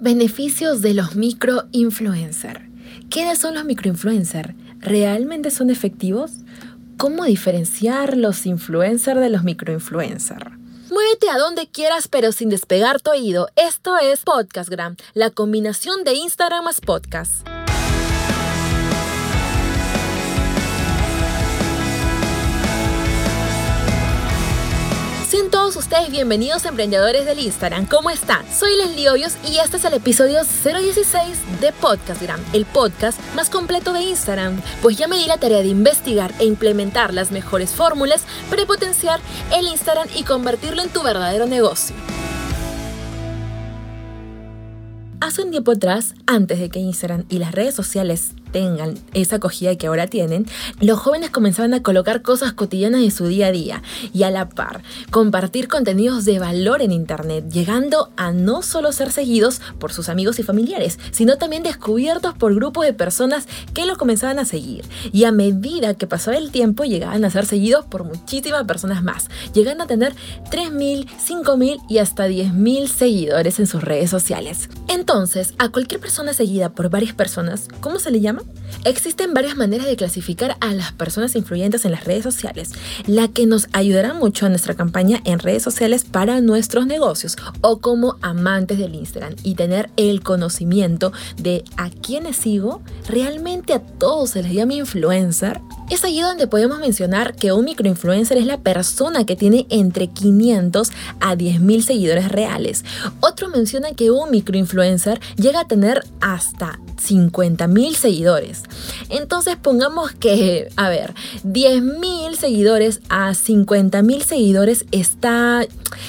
Beneficios de los microinfluencers. ¿Quiénes son los microinfluencers? ¿Realmente son efectivos? ¿Cómo diferenciar los influencers de los microinfluencers? Muévete a donde quieras pero sin despegar tu oído. Esto es Podcastgram, la combinación de Instagram más podcast. Todos ustedes bienvenidos emprendedores del Instagram. ¿Cómo están? Soy Leslie Hoyos y este es el episodio 016 de Podcastgram, el podcast más completo de Instagram. Pues ya me di la tarea de investigar e implementar las mejores fórmulas para potenciar el Instagram y convertirlo en tu verdadero negocio. Hace un tiempo atrás, antes de que Instagram y las redes sociales tengan esa acogida que ahora tienen, los jóvenes comenzaban a colocar cosas cotidianas de su día a día y a la par compartir contenidos de valor en Internet, llegando a no solo ser seguidos por sus amigos y familiares, sino también descubiertos por grupos de personas que los comenzaban a seguir. Y a medida que pasaba el tiempo, llegaban a ser seguidos por muchísimas personas más, llegando a tener 3.000, 5.000 y hasta 10.000 seguidores en sus redes sociales. Entonces, a cualquier persona seguida por varias personas, ¿cómo se le llama? Existen varias maneras de clasificar a las personas influyentes en las redes sociales, la que nos ayudará mucho a nuestra campaña en redes sociales para nuestros negocios o como amantes del Instagram y tener el conocimiento de a quiénes sigo, realmente a todos se les llama influencer. Es allí donde podemos mencionar que un microinfluencer es la persona que tiene entre 500 a 10.000 seguidores reales. Otro menciona que un microinfluencer llega a tener hasta 50.000 seguidores. Entonces pongamos que, a ver, 10.000 seguidores a 50.000 seguidores está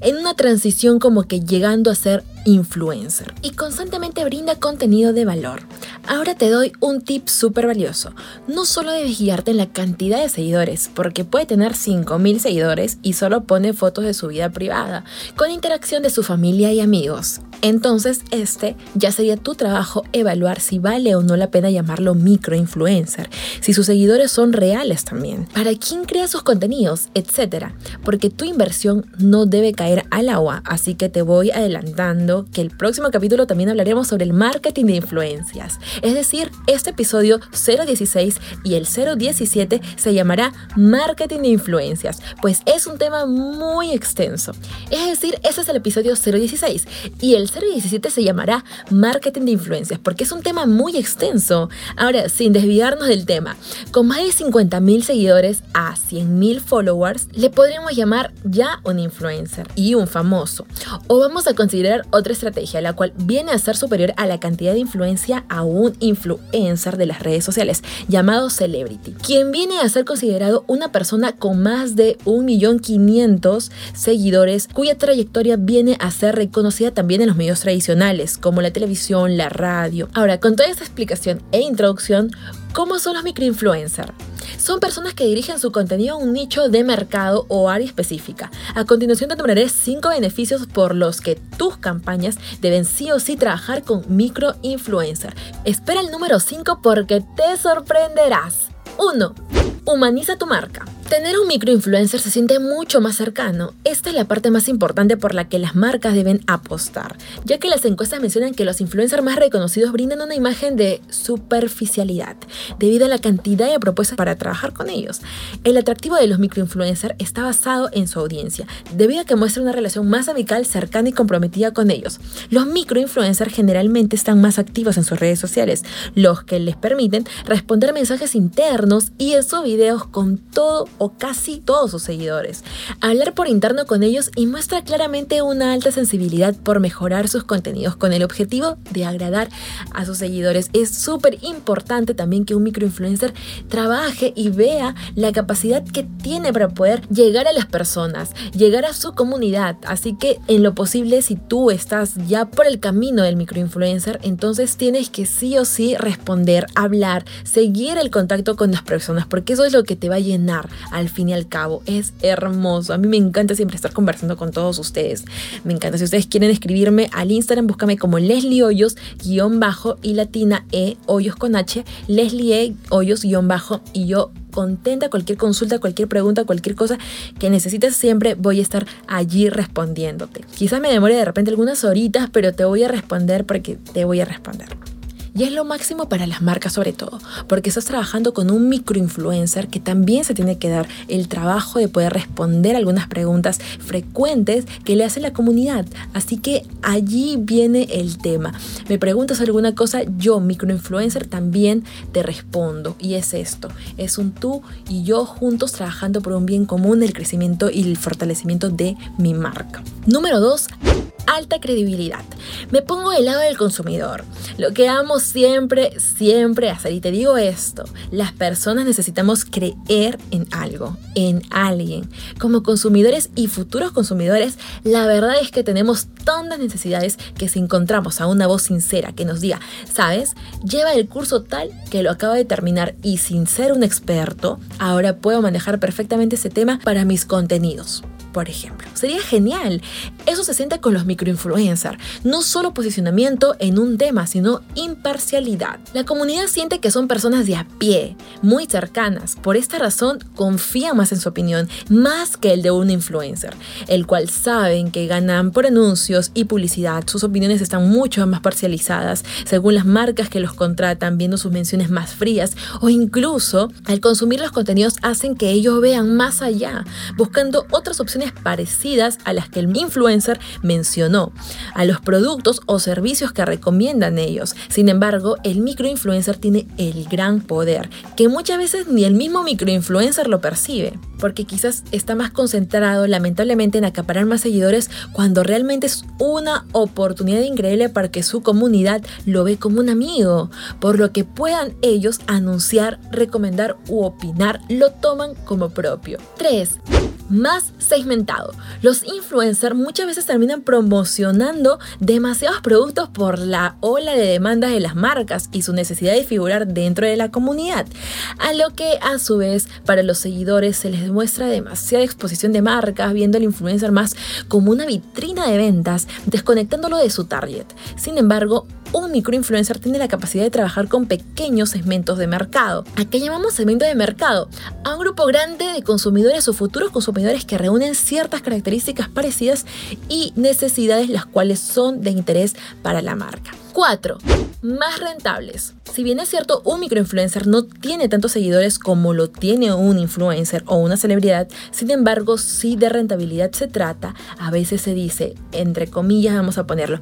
en una transición como que llegando a ser influencer y constantemente brinda contenido de valor. Ahora te doy un tip súper valioso. No solo debes guiarte en la cantidad de seguidores, porque puede tener 5.000 seguidores y solo pone fotos de su vida privada, con interacción de su familia y amigos. Entonces, este ya sería tu trabajo evaluar si vale o no la pena llamarlo microinfluencer, si sus seguidores son reales también, para quién crea sus contenidos, etc. Porque tu inversión no debe caer al agua, así que te voy adelantando que el próximo capítulo también hablaremos sobre el marketing de influencias. Es decir, este episodio 016 y el 017 se llamará marketing de influencias, pues es un tema muy extenso. Es decir, ese es el episodio 016 y el 017 se llamará marketing de influencias, porque es un tema muy extenso. Ahora, sin desviarnos del tema, con más de 50.000 seguidores a 100.000 followers, le podríamos llamar ya un influencer y un famoso. O vamos a considerar otra estrategia, la cual viene a ser superior a la cantidad de influencia a un influencer de las redes sociales, llamado celebrity, quien viene a ser considerado una persona con más de 1.500.000 seguidores, cuya trayectoria viene a ser reconocida también en los medios tradicionales, como la televisión, la radio. Ahora, con toda esta explicación e introducción, ¿cómo son los microinfluencers? son personas que dirigen su contenido a un nicho de mercado o área específica. A continuación te nombraré 5 beneficios por los que tus campañas deben sí o sí trabajar con microinfluencer. Espera el número 5 porque te sorprenderás. 1. Humaniza tu marca. Tener un microinfluencer se siente mucho más cercano. Esta es la parte más importante por la que las marcas deben apostar, ya que las encuestas mencionan que los influencers más reconocidos brindan una imagen de superficialidad, debido a la cantidad de propuestas para trabajar con ellos. El atractivo de los microinfluencers está basado en su audiencia, debido a que muestra una relación más amical, cercana y comprometida con ellos. Los microinfluencers generalmente están más activos en sus redes sociales, los que les permiten responder mensajes internos y en sus videos con todo o casi todos sus seguidores. Hablar por interno con ellos y muestra claramente una alta sensibilidad por mejorar sus contenidos con el objetivo de agradar a sus seguidores. Es súper importante también que un microinfluencer trabaje y vea la capacidad que tiene para poder llegar a las personas, llegar a su comunidad. Así que en lo posible, si tú estás ya por el camino del microinfluencer, entonces tienes que sí o sí responder, hablar, seguir el contacto con las personas, porque eso es lo que te va a llenar al fin y al cabo. Es hermoso. A mí me encanta siempre estar conversando con todos ustedes. Me encanta. Si ustedes quieren escribirme al Instagram, búscame como Leslie Hoyos, guion bajo y latina E, Hoyos con H, Leslie E, Hoyos, guion bajo y yo contenta cualquier consulta, cualquier pregunta, cualquier cosa que necesites, siempre voy a estar allí respondiéndote. Quizás me demore de repente algunas horitas, pero te voy a responder porque te voy a responder. Y es lo máximo para las marcas sobre todo, porque estás trabajando con un microinfluencer que también se tiene que dar el trabajo de poder responder algunas preguntas frecuentes que le hace la comunidad. Así que allí viene el tema. Me preguntas alguna cosa, yo, microinfluencer, también te respondo. Y es esto, es un tú y yo juntos trabajando por un bien común, el crecimiento y el fortalecimiento de mi marca. Número 2, alta credibilidad. Me pongo del lado del consumidor. Lo que amo siempre, siempre hacer. Y te digo esto, las personas necesitamos creer en algo, en alguien. Como consumidores y futuros consumidores, la verdad es que tenemos tantas necesidades que si encontramos a una voz sincera que nos diga, sabes, lleva el curso tal que lo acaba de terminar y sin ser un experto, ahora puedo manejar perfectamente ese tema para mis contenidos por ejemplo. Sería genial. Eso se siente con los microinfluencers. No solo posicionamiento en un tema, sino imparcialidad. La comunidad siente que son personas de a pie, muy cercanas. Por esta razón, confía más en su opinión, más que el de un influencer, el cual saben que ganan por anuncios y publicidad. Sus opiniones están mucho más parcializadas según las marcas que los contratan, viendo sus menciones más frías o incluso al consumir los contenidos hacen que ellos vean más allá, buscando otras opciones parecidas a las que el influencer mencionó, a los productos o servicios que recomiendan ellos. Sin embargo, el microinfluencer tiene el gran poder, que muchas veces ni el mismo microinfluencer lo percibe, porque quizás está más concentrado lamentablemente en acaparar más seguidores cuando realmente es una oportunidad increíble para que su comunidad lo ve como un amigo, por lo que puedan ellos anunciar, recomendar u opinar, lo toman como propio. 3 más segmentado. Los influencers muchas veces terminan promocionando demasiados productos por la ola de demandas de las marcas y su necesidad de figurar dentro de la comunidad, a lo que a su vez para los seguidores se les demuestra demasiada exposición de marcas, viendo al influencer más como una vitrina de ventas, desconectándolo de su target. Sin embargo, un microinfluencer tiene la capacidad de trabajar con pequeños segmentos de mercado. ¿A qué llamamos segmento de mercado? A un grupo grande de consumidores o futuros consumidores que reúnen ciertas características parecidas y necesidades las cuales son de interés para la marca. 4. Más rentables. Si bien es cierto, un microinfluencer no tiene tantos seguidores como lo tiene un influencer o una celebridad, sin embargo, si de rentabilidad se trata, a veces se dice, entre comillas vamos a ponerlo,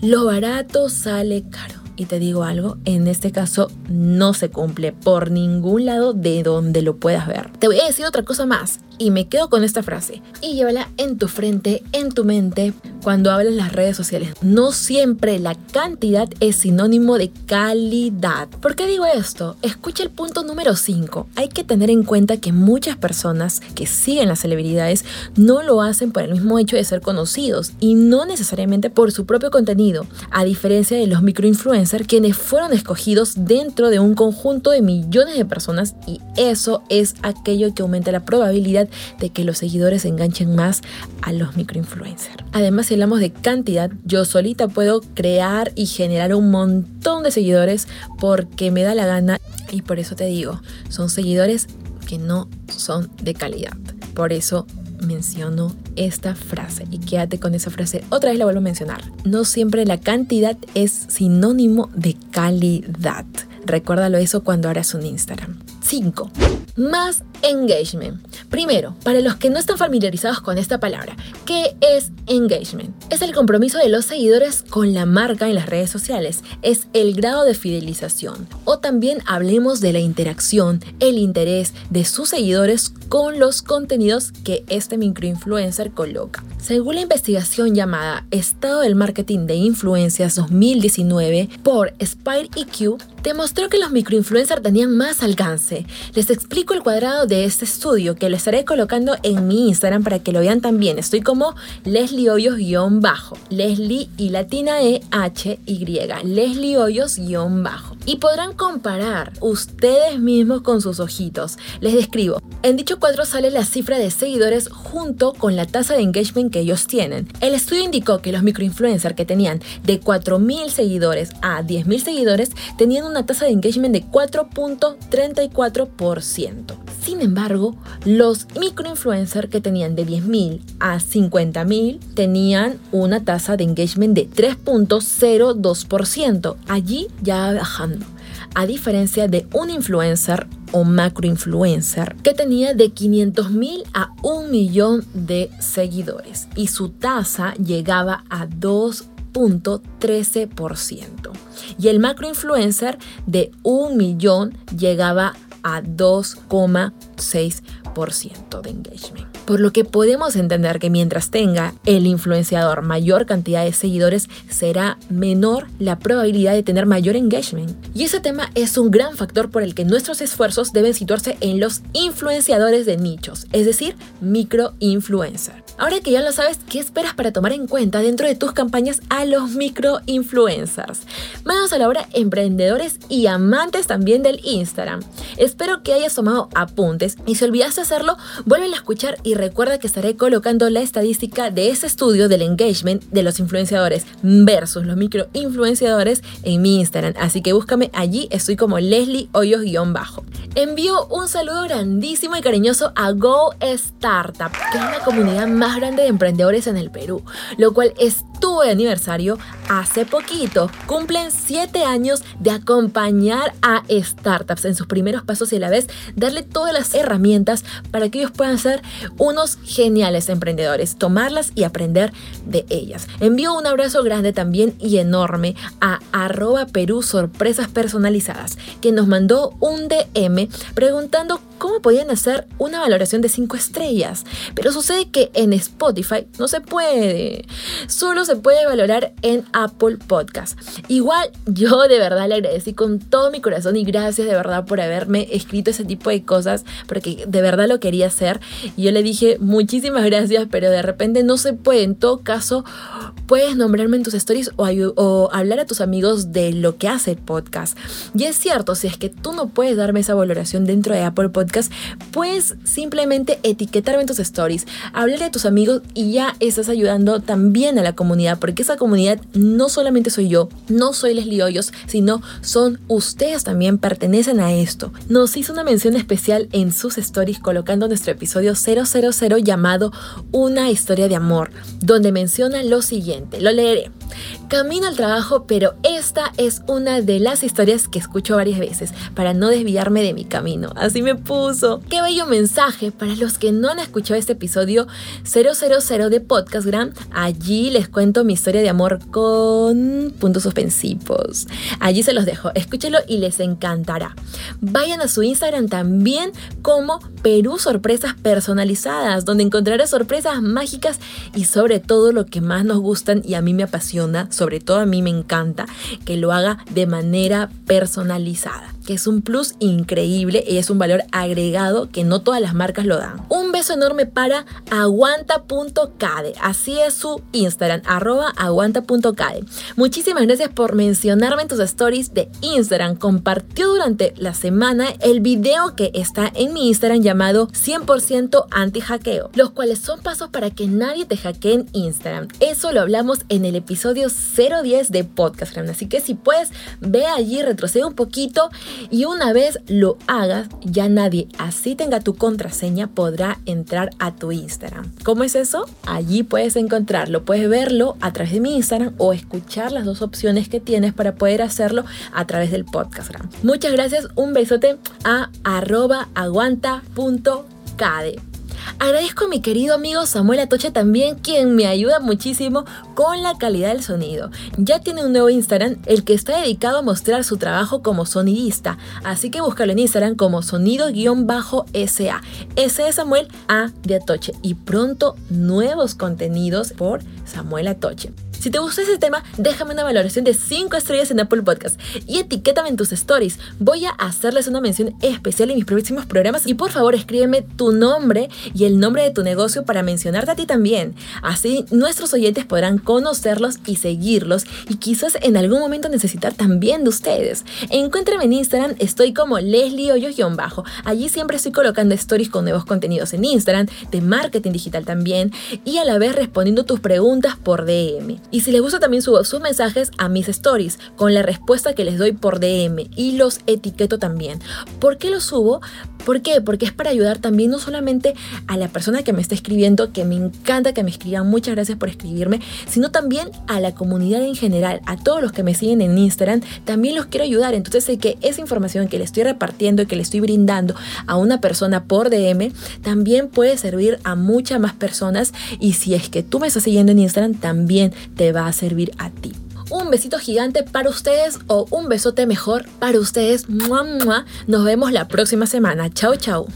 lo barato sale caro. Y te digo algo, en este caso no se cumple por ningún lado de donde lo puedas ver. Te voy a decir otra cosa más y me quedo con esta frase y llévala en tu frente, en tu mente, cuando hablas en las redes sociales. No siempre la cantidad es sinónimo de calidad. ¿Por qué digo esto? Escucha el punto número 5. Hay que tener en cuenta que muchas personas que siguen las celebridades no lo hacen por el mismo hecho de ser conocidos y no necesariamente por su propio contenido, a diferencia de los microinfluencers quienes fueron escogidos dentro de un conjunto de millones de personas y eso es aquello que aumenta la probabilidad de que los seguidores enganchen más a los microinfluencers. Además, si hablamos de cantidad, yo solita puedo crear y generar un montón de seguidores porque me da la gana y por eso te digo, son seguidores que no son de calidad. Por eso menciono esta frase y quédate con esa frase. Otra vez la vuelvo a mencionar. No siempre la cantidad es sinónimo de calidad. Recuérdalo eso cuando harás un Instagram. 5. Más engagement. Primero, para los que no están familiarizados con esta palabra, ¿qué es engagement? Es el compromiso de los seguidores con la marca en las redes sociales. Es el grado de fidelización. O también hablemos de la interacción, el interés de sus seguidores con los contenidos que este microinfluencer coloca. Según la investigación llamada Estado del Marketing de Influencias 2019 por Spire EQ, demostró que los microinfluencers tenían más alcance. Les explico el cuadrado de este estudio que lo estaré colocando en mi Instagram para que lo vean también. Estoy como Leslie Hoyos-bajo. Leslie y latina E H Y. Leslie Hoyos-bajo. Y podrán comparar ustedes mismos con sus ojitos. Les describo. En dicho cuadro sale la cifra de seguidores junto con la tasa de engagement que ellos tienen. El estudio indicó que los microinfluencers que tenían de 4.000 seguidores a 10.000 seguidores tenían una tasa de engagement de 4.34%. Sin embargo, los microinfluencers que tenían de 10.000 a 50.000 tenían una tasa de engagement de 3.02%. Allí ya bajando. A diferencia de un influencer o macroinfluencer que tenía de 500.000 a 1 millón de seguidores y su tasa llegaba a 2.13%. Y el macroinfluencer de 1 millón llegaba a 2,6% de engagement. Por lo que podemos entender que mientras tenga el influenciador mayor cantidad de seguidores, será menor la probabilidad de tener mayor engagement. Y ese tema es un gran factor por el que nuestros esfuerzos deben situarse en los influenciadores de nichos, es decir, microinfluencer. Ahora que ya lo sabes, ¿qué esperas para tomar en cuenta dentro de tus campañas a los microinfluencers? Manos a la obra, emprendedores y amantes también del Instagram. Espero que hayas tomado apuntes y si olvidaste hacerlo, vuelve a escuchar y recuerda que estaré colocando la estadística de ese estudio del engagement de los influenciadores versus los microinfluenciadores en mi Instagram. Así que búscame allí, estoy como Leslie Hoyos-bajo. Envío un saludo grandísimo y cariñoso a Go Startup, que es la comunidad más grande de emprendedores en el Perú, lo cual estuvo de aniversario hace poquito. Cumplen 7 años de acompañar a startups en sus primeros pasos y a la vez darle todas las herramientas para que ellos puedan ser unos geniales emprendedores, tomarlas y aprender de ellas. Envío un abrazo grande también y enorme a arroba Perú Sorpresas Personalizadas, que nos mandó un DM preguntando cómo podían hacer una valoración de 5 estrellas. Pero sucede que en Spotify no se puede. Solo se puede valorar en Apple Podcast. Igual yo de verdad le agradecí con todo mi corazón y gracias de verdad por haberme escrito ese tipo de cosas porque de verdad lo quería hacer. Yo le dije muchísimas gracias, pero de repente no se puede. En todo caso, puedes nombrarme en tus stories o, hablar a tus amigos de lo que hace el podcast. Y es cierto, si es que tú no puedes darme esa valoración dentro de Apple Podcast, puedes simplemente etiquetarme en tus stories, hablarle a tus amigos y ya estás ayudando también a la comunidad, porque esa comunidad no solamente soy yo, no soy Leslie Hoyos, sino son ustedes también pertenecen a esto. Nos hizo una mención especial en sus stories colocando nuestro episodio 000 llamado Una historia de amor, donde menciona lo siguiente lo leeré. Camino al trabajo, pero esta es una de las historias que escucho varias veces para no desviarme de mi camino. Así me puso. Qué bello mensaje para los que no han escuchado este episodio 000 de Podcastgram. Allí les cuento mi historia de amor con puntos suspensivos. Allí se los dejo. Escúchelo y les encantará. Vayan a su Instagram también como Perú Sorpresas Personalizadas, donde encontrarás sorpresas mágicas y sobre todo lo que más nos gustan y a mí me apasiona sobre todo a mí me encanta que lo haga de manera personalizada que es un plus increíble y es un valor agregado que no todas las marcas lo dan. Un beso enorme para aguanta.cade, así es su Instagram, arroba aguanta.cade. Muchísimas gracias por mencionarme en tus stories de Instagram. Compartió durante la semana el video que está en mi Instagram llamado 100% los cuales son pasos para que nadie te hackee en Instagram. Eso lo hablamos en el episodio 010 de Podcast. Así que si puedes, ve allí, retrocede un poquito y una vez lo hagas, ya nadie, así tenga tu contraseña, podrá entrar a tu Instagram. ¿Cómo es eso? Allí puedes encontrarlo, puedes verlo a través de mi Instagram o escuchar las dos opciones que tienes para poder hacerlo a través del podcast. Muchas gracias, un besote a arroba aguanta.cade. Agradezco a mi querido amigo Samuel Atoche también, quien me ayuda muchísimo con la calidad del sonido. Ya tiene un nuevo Instagram, el que está dedicado a mostrar su trabajo como sonidista, así que búscalo en Instagram como sonido-sa. Ese es Samuel A de Atoche y pronto nuevos contenidos por Samuel Atoche. Si te gustó ese tema, déjame una valoración de 5 estrellas en Apple Podcast y etiquétame en tus stories. Voy a hacerles una mención especial en mis próximos programas y por favor escríbeme tu nombre y el nombre de tu negocio para mencionarte a ti también. Así nuestros oyentes podrán conocerlos y seguirlos y quizás en algún momento necesitar también de ustedes. Encuéntrame en Instagram, estoy como Leslie Hoyos-bajo. Allí siempre estoy colocando stories con nuevos contenidos en Instagram, de marketing digital también y a la vez respondiendo tus preguntas por DM. Y si les gusta también subo sus mensajes a mis stories con la respuesta que les doy por DM y los etiqueto también. ¿Por qué los subo? ¿Por qué? Porque es para ayudar también no solamente a la persona que me está escribiendo, que me encanta que me escriban, muchas gracias por escribirme, sino también a la comunidad en general, a todos los que me siguen en Instagram, también los quiero ayudar. Entonces sé que esa información que le estoy repartiendo y que le estoy brindando a una persona por DM, también puede servir a muchas más personas y si es que tú me estás siguiendo en Instagram, también te va a servir a ti un besito gigante para ustedes o un besote mejor para ustedes. Nos vemos la próxima semana. Chao, chao.